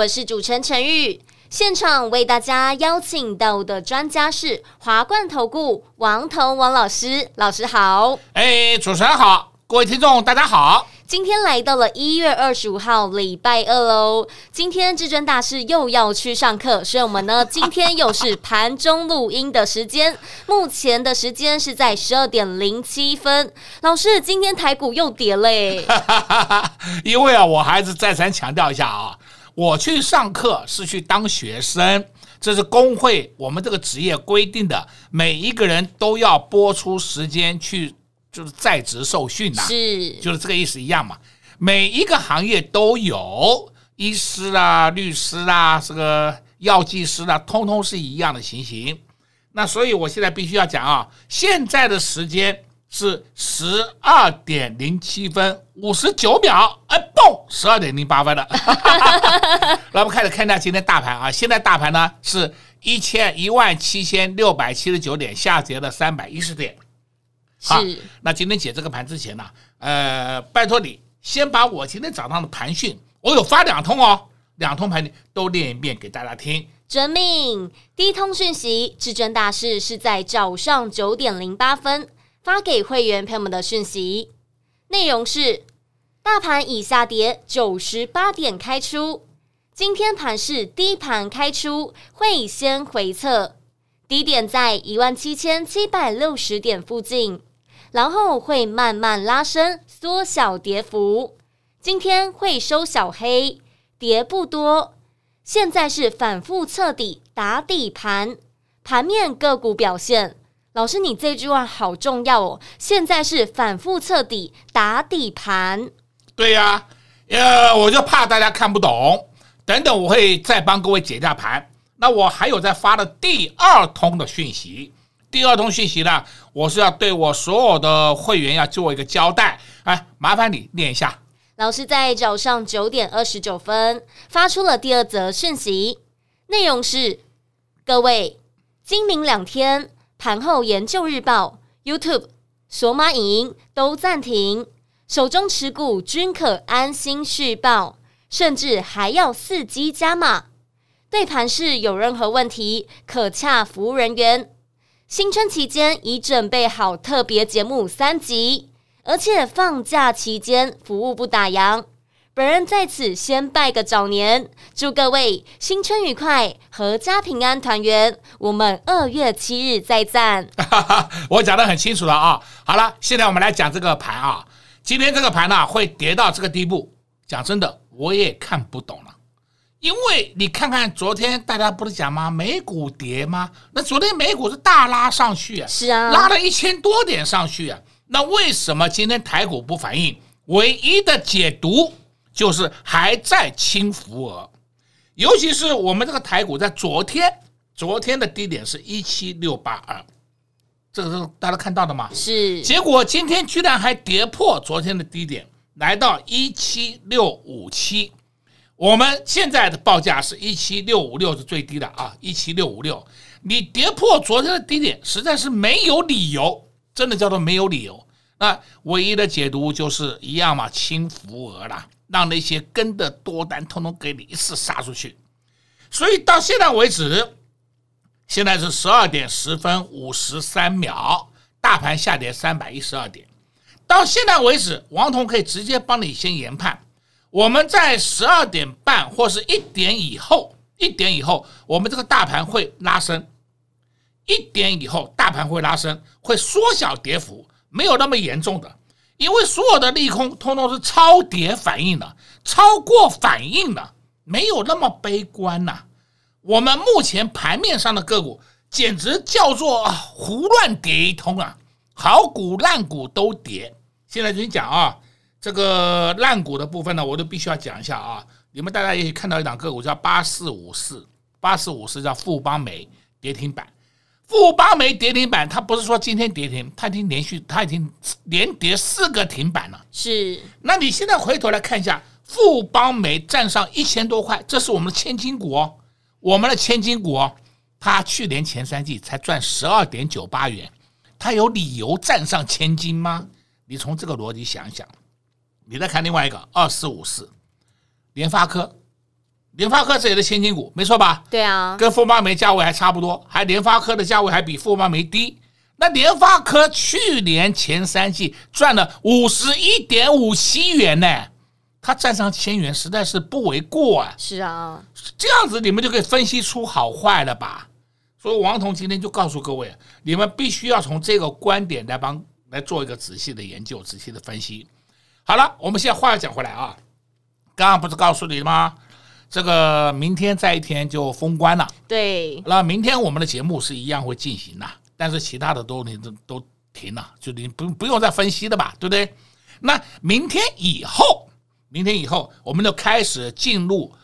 我是主持人陈玉。现场为大家邀请到的专家是华冠投顾王彤王老师，老师好。哎，主持人好，各位听众大家好。今天来到了一月二十五号，礼拜二喽。今天至尊大师又要去上课，所以我们呢，今天又是盘中录音的时间。目前的时间是在十二点零七分。老师，今天台股又跌嘞。因为啊，我还是再三强调一下啊，我去上课是去当学生，这是工会我们这个职业规定的，每一个人都要拨出时间去。就是在职受训呐，是，就是这个意思一样嘛。每一个行业都有医师啊、律师啊、这个药剂师啊，通通是一样的情形。那所以我现在必须要讲啊，现在的时间是十二点零七分五十九秒，哎，嘣，十二点零八分了。来，我们开始看一下今天大盘啊，现在大盘呢是一千一万七千六百七十九点，下跌了三百一十点。好，那今天解这个盘之前呢，呃，拜托你先把我今天早上的盘讯，我有发两通哦，两通盘都念一遍给大家听。遵命，第一通讯息，至尊大师是在早上九点零八分发给会员朋友们的讯息，内容是：大盘已下跌九十八点开出，今天盘是低盘开出，会先回测，低点在一万七千七百六十点附近。然后会慢慢拉升，缩小跌幅。今天会收小黑，跌不多。现在是反复测底打底盘，盘面个股表现。老师，你这句话好重要哦。现在是反复测底打底盘。对呀，呃，我就怕大家看不懂。等等，我会再帮各位解一下盘。那我还有在发的第二通的讯息。第二通讯息呢，我是要对我所有的会员要做一个交代，哎，麻烦你念一下。老师在早上九点二十九分发出了第二则讯息，内容是：各位，今明两天盘后研究日报、YouTube、索马影音都暂停，手中持股均可安心续报，甚至还要伺机加码。对盘市有任何问题，可洽服务人员。新春期间已准备好特别节目三集，而且放假期间服务不打烊。本人在此先拜个早年，祝各位新春愉快，阖家平安团圆。我们二月七日再战。我讲得很清楚了啊！好了，现在我们来讲这个盘啊。今天这个盘呢、啊、会跌到这个地步，讲真的，我也看不懂了。因为你看看昨天大家不是讲吗？美股跌吗？那昨天美股是大拉上去啊，是啊，拉了一千多点上去啊。那为什么今天台股不反应？唯一的解读就是还在轻浮额，尤其是我们这个台股在昨天，昨天的低点是一七六八二，这个是大家看到的吗？是。结果今天居然还跌破昨天的低点，来到一七六五七。我们现在的报价是一七六五六是最低的啊，一七六五六，你跌破昨天的低点，实在是没有理由，真的叫做没有理由。那唯一的解读就是一样嘛，轻浮额啦，让那些跟的多单通通给你一次杀出去。所以到现在为止，现在是十二点十分五十三秒，大盘下跌三百一十二点。到现在为止，王彤可以直接帮你先研判。我们在十二点半或是一点以后，一点以后，我们这个大盘会拉升。一点以后，大盘会拉升，会缩小跌幅，没有那么严重的，因为所有的利空通通是超跌反应的，超过反应的，没有那么悲观呐。我们目前盘面上的个股简直叫做胡乱跌一通啊，好股烂股都跌。现在就讲啊。这个烂股的部分呢，我都必须要讲一下啊！你们大家也可以看到一档个股叫八四五四，八四五四叫富邦媒跌停板。富邦媒跌停板，它不是说今天跌停，它已经连续，它已经连跌四个停板了。是，那你现在回头来看一下，富邦煤站上一千多块，这是我们的千金股哦，我们的千金股哦，它去年前三季才赚十二点九八元，它有理由站上千金吗？你从这个逻辑想一想，你再看另外一个二四五四，联发科。联发科这也是千金股，没错吧？对啊，跟富邦煤价位还差不多，还联发科的价位还比富邦煤低。那联发科去年前三季赚了五十一点五七元呢，它站上千元实在是不为过啊。是啊，这样子你们就可以分析出好坏了吧？所以王彤今天就告诉各位，你们必须要从这个观点来帮来做一个仔细的研究、仔细的分析。好了，我们现在话要讲回来啊，刚刚不是告诉你了吗？这个明天再一天就封关了，对。那明天我们的节目是一样会进行的，但是其他的都你都都停了，就你不不用再分析的吧，对不对？那明天以后，明天以后我们就开始进入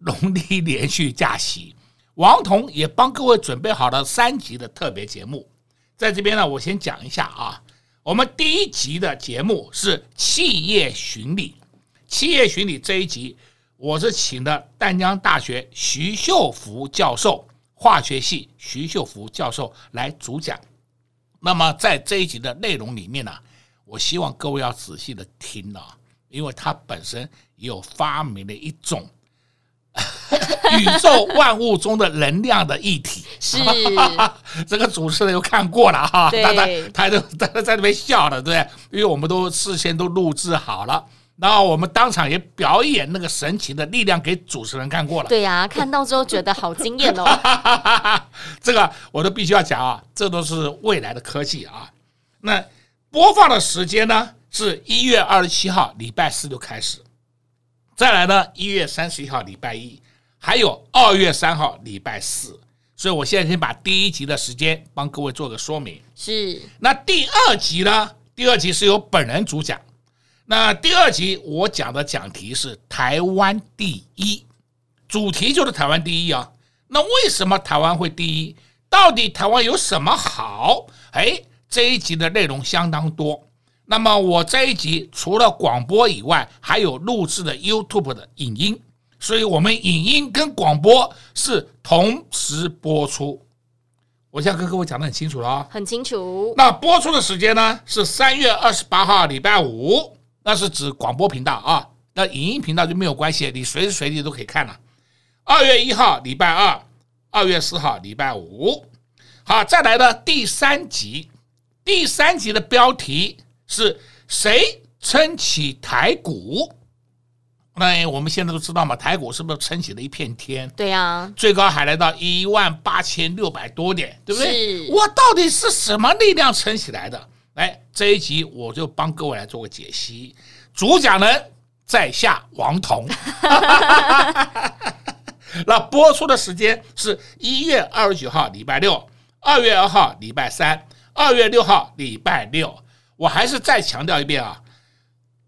农历连续假期。王彤也帮各位准备好了三集的特别节目，在这边呢，我先讲一下啊。我们第一集的节目是企业巡礼，企业巡礼这一集。我是请的淡江大学徐秀福教授，化学系徐秀福教授来主讲。那么在这一集的内容里面呢，我希望各位要仔细的听啊，因为他本身也有发明了一种 宇宙万物中的能量的液体。是，这个主持人又看过了哈，对，他他他都他在那边笑了，对，因为我们都事先都录制好了。然后我们当场也表演那个神奇的力量给主持人看过了。对呀、啊，看到之后觉得好惊艳哦。这个我都必须要讲啊，这都是未来的科技啊。那播放的时间呢，是一月二十七号礼拜四就开始，再来呢一月三十一号礼拜一，还有二月三号礼拜四。所以我现在先把第一集的时间帮各位做个说明。是。那第二集呢？第二集是由本人主讲。那第二集我讲的讲题是台湾第一，主题就是台湾第一啊。那为什么台湾会第一？到底台湾有什么好？哎，这一集的内容相当多。那么我这一集除了广播以外，还有录制的 YouTube 的影音，所以我们影音跟广播是同时播出。我现在跟各位讲的很清楚了啊，很清楚。那播出的时间呢是三月二十八号礼拜五。那是指广播频道啊，那影音频道就没有关系，你随时随地都可以看了。二月一号礼拜二，二月四号礼拜五，好，再来的第三集，第三集的标题是谁撑起台股？那我们现在都知道嘛，台股是不是撑起了一片天？对呀，最高还来到一万八千六百多点，对不对？我到底是什么力量撑起来的？来，这一集我就帮各位来做个解析。主讲人在下王彤，那播出的时间是一月二十九号礼拜六，二月二号礼拜三，二月六号礼拜六。我还是再强调一遍啊，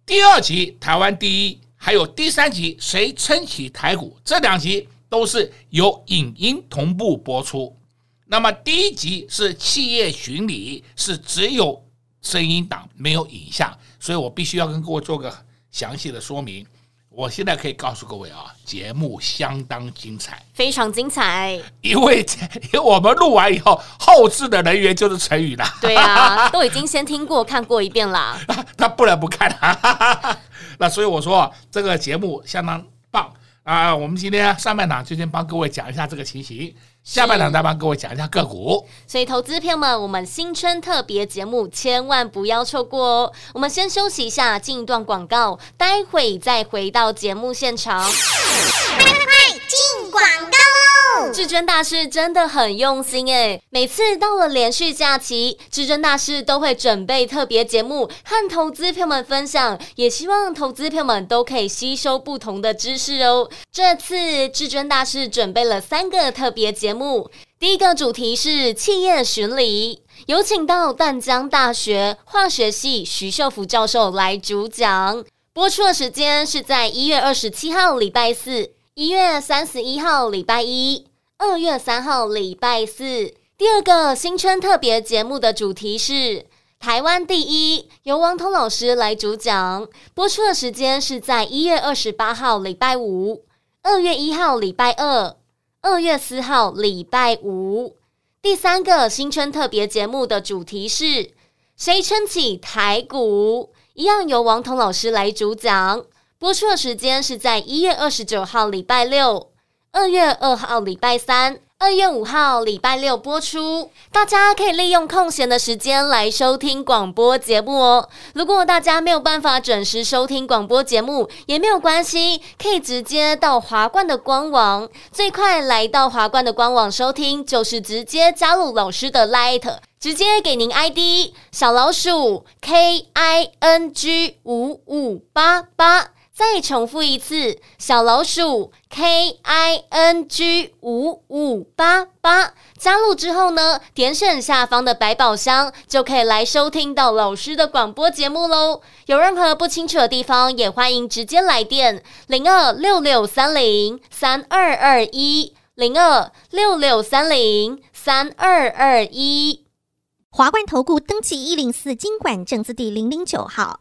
第二集台湾第一，还有第三集谁撑起台股，这两集都是由影音同步播出。那么第一集是企业巡礼，是只有。声音档没有影像，所以我必须要跟各位做个详细的说明。我现在可以告诉各位啊，节目相当精彩，非常精彩。因为因为我们录完以后，后置的人员就是陈宇了。对啊，都已经先听过看过一遍了，他不能不看啊。那所以我说这个节目相当棒啊。我们今天上半场就先帮各位讲一下这个情形。下半场再帮各位讲一下个股，所以投资朋友们，我们新春特别节目千万不要错过哦。我们先休息一下，进一段广告，待会再回到节目现场。快快快，进广告！至尊大师真的很用心诶，每次到了连续假期，至尊大师都会准备特别节目和投资朋友们分享，也希望投资朋友们都可以吸收不同的知识哦。这次至尊大师准备了三个特别节目，第一个主题是企业巡礼，有请到淡江大学化学系徐秀福教授来主讲，播出的时间是在一月二十七号礼拜四。一月三十一号礼拜一，二月三号礼拜四。第二个新春特别节目的主题是台湾第一，由王彤老师来主讲。播出的时间是在一月二十八号礼拜五、二月一号礼拜二、二月四号礼拜五。第三个新春特别节目的主题是谁撑起台股？一样由王彤老师来主讲。播出的时间是在一月二十九号礼拜六、二月二号礼拜三、二月五号礼拜六播出。大家可以利用空闲的时间来收听广播节目哦。如果大家没有办法准时收听广播节目，也没有关系，可以直接到华冠的官网。最快来到华冠的官网收听，就是直接加入老师的 Light，直接给您 ID 小老鼠 K I N G 五五八八。再重复一次，小老鼠 K I N G 五五八八，加入之后呢，点选下方的百宝箱，就可以来收听到老师的广播节目喽。有任何不清楚的地方，也欢迎直接来电零二六六三零三二二一零二六六三零三二二一。华冠投顾登记一零四经管证字第零零九号。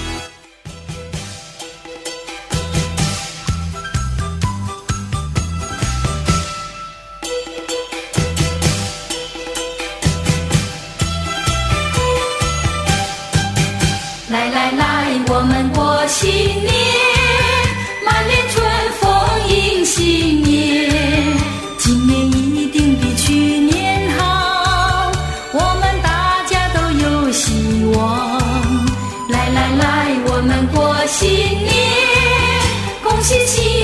新年恭喜新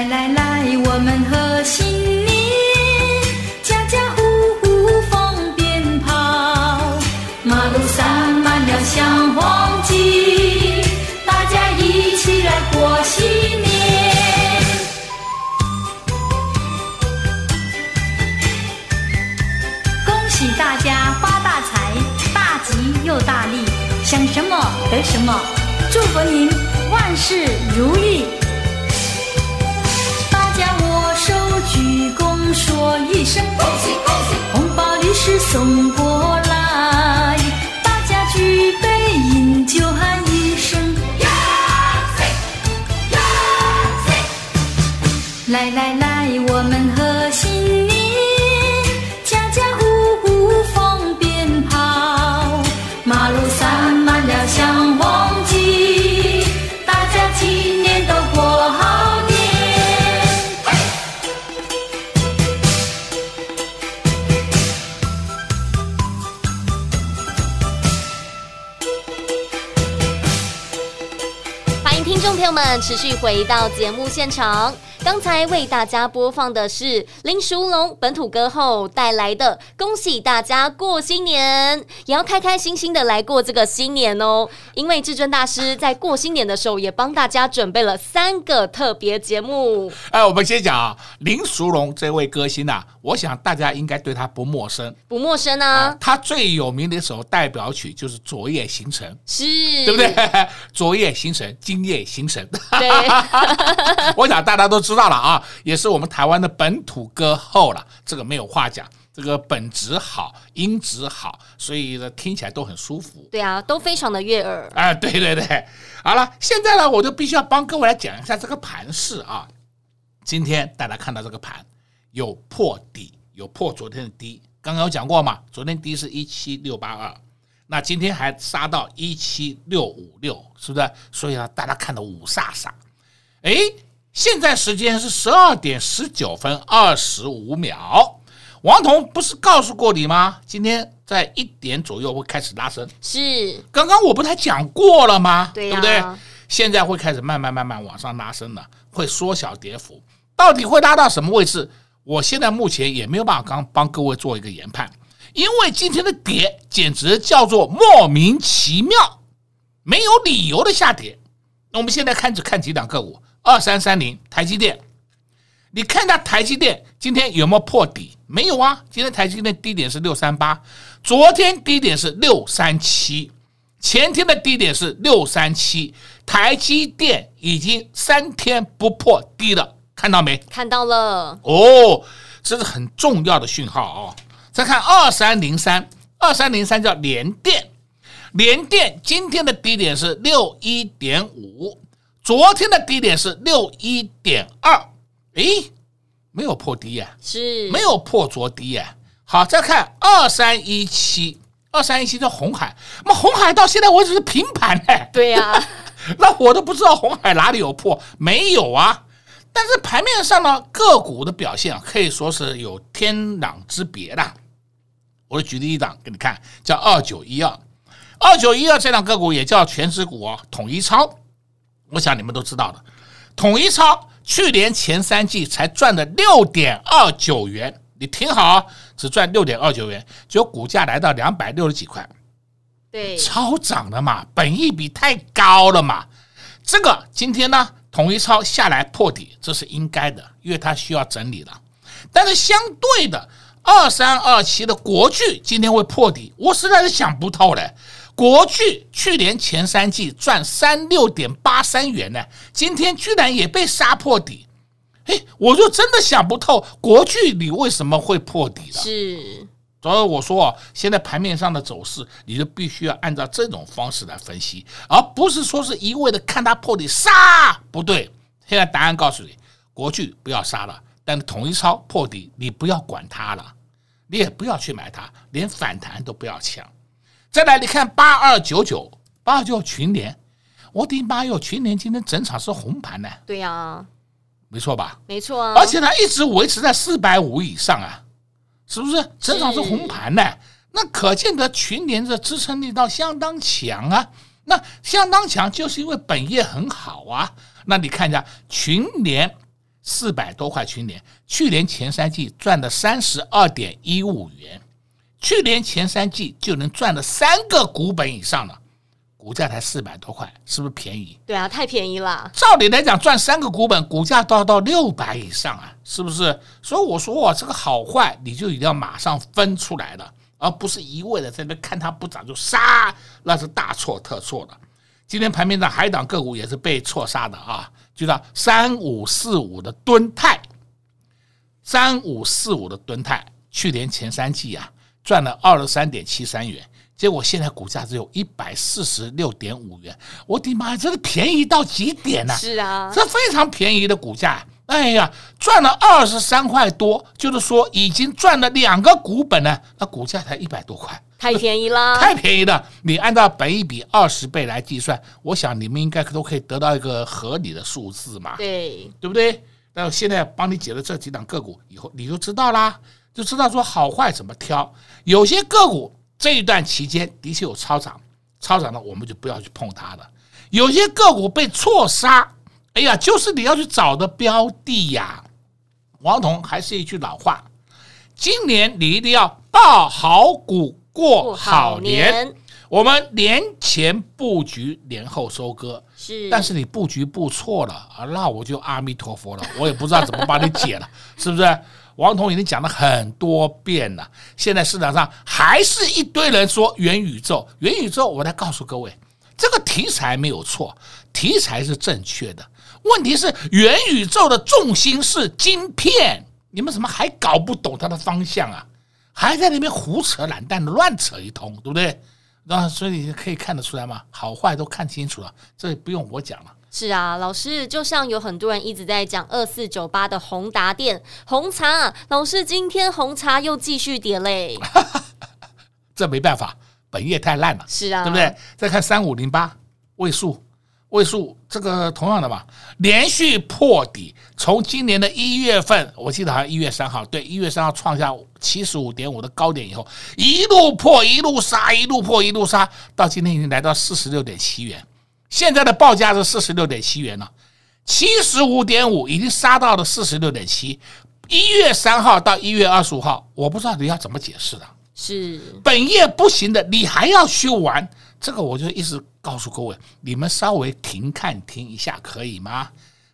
来来来，我们贺新年，家家户户放鞭炮，马路洒满了小黄鸡，大家一起来过新年。恭喜大家发大财，大吉又大利，想什么得什么，祝福您万事如意。说一声恭喜恭喜！红包礼是送过来，大家举杯饮酒喊一声呀塞呀塞！来来来，我们贺新们，持续回到节目现场。刚才为大家播放的是林淑龙本土歌后带来的《恭喜大家过新年》，也要开开心心的来过这个新年哦。因为至尊大师在过新年的时候，也帮大家准备了三个特别节目。哎，我们先讲啊，林淑龙这位歌星啊，我想大家应该对他不陌生，不陌生啊。他最有名的一首代表曲就是《昨夜星辰》，是对不对？昨夜星辰，今夜星辰。对，我想大家都知道了啊，也是我们台湾的本土歌后了，这个没有话讲，这个本质好，音质好，所以呢听起来都很舒服。对啊，都非常的悦耳。哎，对对对，好了，现在呢，我就必须要帮各位来讲一下这个盘势啊。今天大家看到这个盘有破底，有破昨天的低，刚刚有讲过嘛，昨天低是一七六八二。那今天还杀到一七六五六，是不是？所以呢，大家看到五煞煞。哎，现在时间是十二点十九分二十五秒。王彤不是告诉过你吗？今天在一点左右会开始拉升。是，刚刚我不才讲过了吗？对呀，对不对？现在会开始慢慢慢慢往上拉升了，会缩小跌幅。到底会拉到什么位置？我现在目前也没有办法刚帮各位做一个研判。因为今天的跌简直叫做莫名其妙，没有理由的下跌。那我们现在开始看几档个股，二三三零台积电，你看一下台积电今天有没有破底？没有啊，今天台积电低点是六三八，昨天低点是六三七，前天的低点是六三七，台积电已经三天不破低了，看到没？看到了。哦，这是很重要的讯号哦。再看二三零三，二三零三叫联电，联电今天的低点是六一点五，昨天的低点是六一点二，诶，没有破低呀，是。没有破昨低呀。好，再看二三一七，二三一七叫红海，那红海到现在为止是平盘哎，对呀，那我都不知道红海哪里有破，没有啊。但是盘面上呢，个股的表现啊，可以说是有天壤之别的。我举例一档给你看，叫二九一二，二九一二这档个股也叫全值股哦，统一超。我想你们都知道的，统一超去年前三季才赚了六点二九元，你听好，只赚六点二九元，结果股价来到两百六十几块，对，超涨了嘛，本益比太高了嘛。这个今天呢，统一超下来破底，这是应该的，因为它需要整理了。但是相对的。二三二七的国巨今天会破底，我实在是想不透了。国巨去年前三季赚三六点八三元呢，今天居然也被杀破底，哎，我就真的想不透国巨你为什么会破底了。是，所以我说啊，现在盘面上的走势，你就必须要按照这种方式来分析，而不是说是一味的看它破底杀，不对。现在答案告诉你，国巨不要杀了。但统一超破底，你不要管它了，你也不要去买它，连反弹都不要抢。再来，你看八二九九，八二九群联，我的妈哟，群联今天整场是红盘呢。对呀、啊，没错吧？没错啊。而且它一直维持在四百五以上啊，是不是？整场是红盘呢？那可见得群联的支撑力道相当强啊。那相当强，就是因为本业很好啊。那你看一下群联。四百多块群联，去年前三季赚了三十二点一五元，去年前三季就能赚了三个股本以上了，股价才四百多块，是不是便宜？对啊，太便宜了。照理来讲，赚三个股本，股价都要到六百以上啊，是不是？所以我说我这个好坏，你就一定要马上分出来了，而不是一味的在那看它不涨就杀，那是大错特错的。今天盘面上海港个股也是被错杀的啊。就叫三五四五的吨泰，三五四五的吨泰，去年前三季啊赚了二十三点七三元，结果现在股价只有一百四十六点五元，我的妈呀，这个便宜到极点呐！是啊，这非常便宜的股价，哎呀，赚了二十三块多，就是说已经赚了两个股本呢，那股价才一百多块。太便宜了，太便宜了！你按照本一比二十倍来计算，我想你们应该都可以得到一个合理的数字嘛，对，对不对？那现在帮你解了这几档个股以后，你就知道啦，就知道说好坏怎么挑。有些个股这一段期间的确有超涨，超涨了我们就不要去碰它了。有些个股被错杀，哎呀，就是你要去找的标的呀。王彤还是一句老话，今年你一定要抱好股过好年。我们年前布局，年后收割，是。但是你布局布错了啊，那我就阿弥陀佛了，我也不知道怎么帮你解了，是不是？王彤已经讲了很多遍了，现在市场上还是一堆人说元宇宙，元宇宙，我来告诉各位，这个题材没有错，题材是正确的。问题是元宇宙的重心是晶片，你们怎么还搞不懂它的方向啊？还在那边胡扯懒蛋乱扯一通，对不对？那所以你可以看得出来嘛，好坏都看清楚了，这不用我讲了。是啊，老师，就像有很多人一直在讲二四九八的宏达店红茶，老师今天红茶又继续跌嘞，这没办法，本业太烂了，是啊，对不对？再看三五零八位数，位数这个同样的嘛，连续破底，从今年的一月份，我记得好像一月三号，对，一月三号创下七十五点五的高点以后，一路破一路杀，一路破一路杀，到今天已经来到四十六点七元。现在的报价是四十六点七元了，七十五点五已经杀到了四十六点七。一月三号到一月二十五号，我不知道你要怎么解释的。是本业不行的，你还要去玩这个，我就一直告诉各位，你们稍微停看停一下可以吗？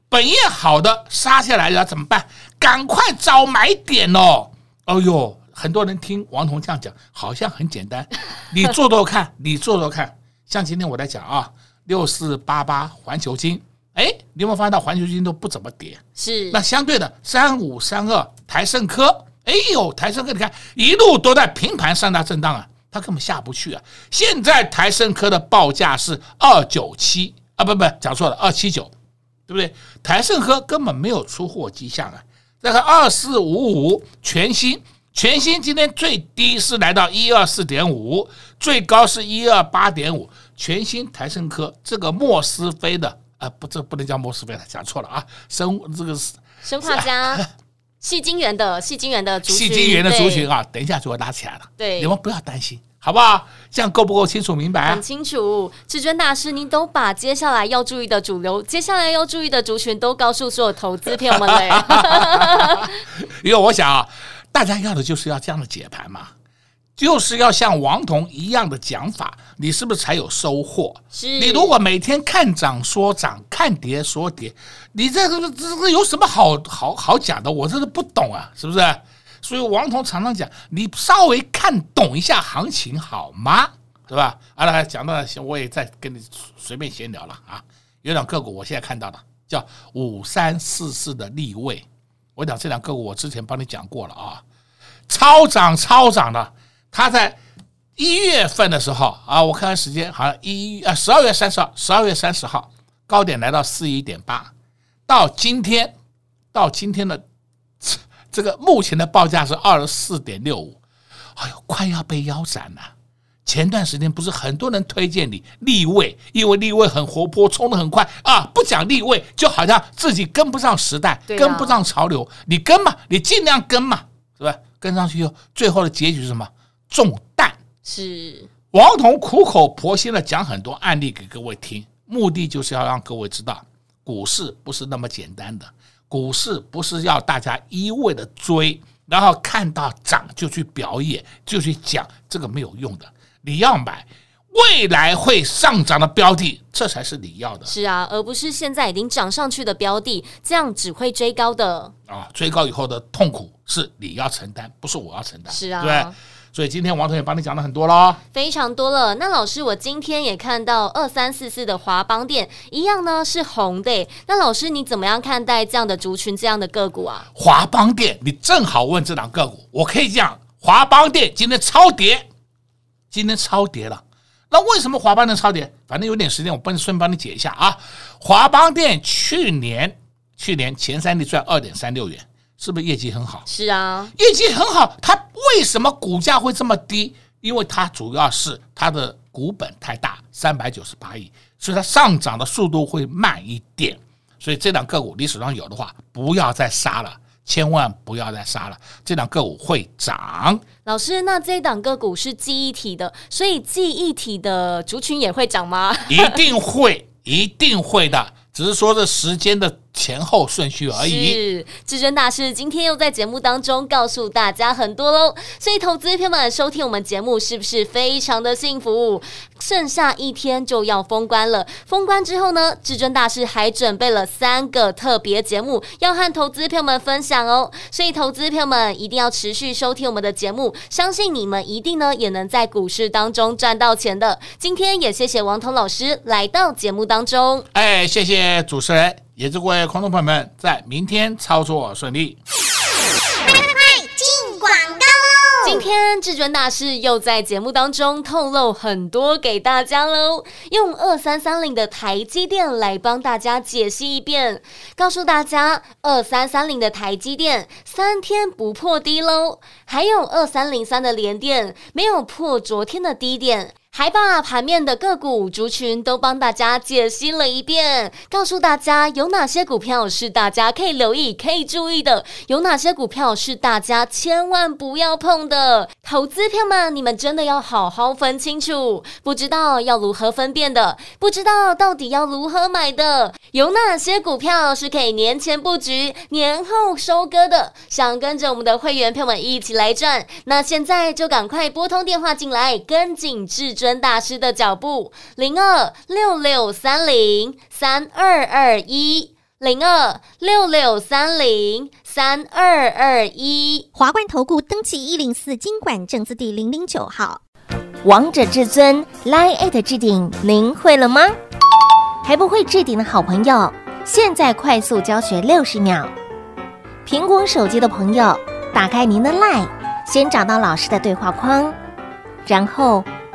本业好的杀下来了怎么办？赶快找买点哦！哦呦，很多人听王彤这样讲，好像很简单。你做做看，你做做看。像今天我在讲啊。六四八八环球金，哎，你有没有发现到环球金都不怎么跌？是。那相对的三五三二台盛科，哎呦，台盛科你看一路都在平盘上大震荡啊，它根本下不去啊。现在台胜科的报价是二九七啊，不不，讲错了，二七九，对不对？台胜科根本没有出货迹象啊。再看二四五五全新，全新今天最低是来到一二四点五，最高是一二八点五。全新台胜科这个莫斯菲的啊，不，这不能叫莫斯菲了，讲错了啊。生这个是生化家 矽晶圆的戏精元的族群，矽晶圆的族群啊，等一下就会拉起来了。对，你们不要担心，好不好？这样够不够清楚明白啊？很清楚，至尊大师，您都把接下来要注意的主流，接下来要注意的族群都告诉所有投资朋友们了。因为我想啊，大家要的就是要这样的解盘嘛。就是要像王彤一样的讲法，你是不是才有收获？你如果每天看涨说涨，看跌说跌，你这个这个有什么好好好讲的？我真是不懂啊，是不是？所以王彤常常讲，你稍微看懂一下行情好吗？对吧？好了，讲到了，我也再跟你随便闲聊了啊。有两个股，我现在看到的叫五三四四的立位，我讲这两个股，我之前帮你讲过了啊，超涨超涨的。他在一月份的时候啊，我看看时间，好像一啊十二月三十号，十二月三十号高点来到四一点八，到今天到今天的 这个目前的报价是二十四点六五，哎呦，快要被腰斩了。前段时间不是很多人推荐你立位，因为立位很活泼，冲得很快啊，不讲立位就好像自己跟不上时代，跟不上潮流，你跟嘛，你尽量跟嘛，是吧？跟上去以后，最后的结局是什么？中弹是王彤苦口婆心的讲很多案例给各位听，目的就是要让各位知道，股市不是那么简单的，股市不是要大家一味的追，然后看到涨就去表演，就去讲，这个没有用的。你要买未来会上涨的标的，这才是你要的。是啊，而不是现在已经涨上去的标的，这样只会追高的啊！追高以后的痛苦是你要承担，不是我要承担。是啊，对。所以今天王同学帮你讲了很多了，非常多了。那老师，我今天也看到二三四四的华邦店一样呢，是红的。那老师你怎么样看待这样的族群、这样的个股啊？华邦店，你正好问这档个股，我可以讲，华邦店今天超跌，今天超跌了。那为什么华邦能超跌？反正有点时间，我帮你顺便帮你解一下啊。华邦店去年去年前三季赚二点三六元。是不是业绩很好？是啊，业绩很好。它为什么股价会这么低？因为它主要是它的股本太大，三百九十八亿，所以它上涨的速度会慢一点。所以这档个股你手上有的话，不要再杀了，千万不要再杀了。这档个股会涨。老师，那这档个股是记忆体的，所以记忆体的族群也会涨吗？一定会。一定会的，只是说这时间的。前后顺序而已。是，至尊大师今天又在节目当中告诉大家很多喽，所以投资朋友们收听我们节目是不是非常的幸福？剩下一天就要封关了，封关之后呢，至尊大师还准备了三个特别节目要和投资朋友们分享哦，所以投资朋友们一定要持续收听我们的节目，相信你们一定呢也能在股市当中赚到钱的。今天也谢谢王彤老师来到节目当中，哎，谢谢主持人。也祝各位观众朋友们在明天操作顺利。快快快，进广告喽！今天至尊大师又在节目当中透露很多给大家喽，用二三三零的台积电来帮大家解析一遍，告诉大家二三三零的台积电三天不破低喽，还有二三零三的联电没有破昨天的低点。还把盘面的个股族群都帮大家解析了一遍，告诉大家有哪些股票是大家可以留意、可以注意的，有哪些股票是大家千万不要碰的。投资票们，你们真的要好好分清楚。不知道要如何分辨的，不知道到底要如何买的，有哪些股票是可以年前布局、年后收割的？想跟着我们的会员票们一起来赚，那现在就赶快拨通电话进来，跟紧至尊尊大师的脚步，零二六六三零三二二一，零二六六三零三二二一。华冠投顾登记一零四经管证字第零零九号。王者至尊 Line@ 置顶，您会了吗？还不会置顶的好朋友，现在快速教学六十秒。苹果手机的朋友，打开您的 Line，先找到老师的对话框，然后。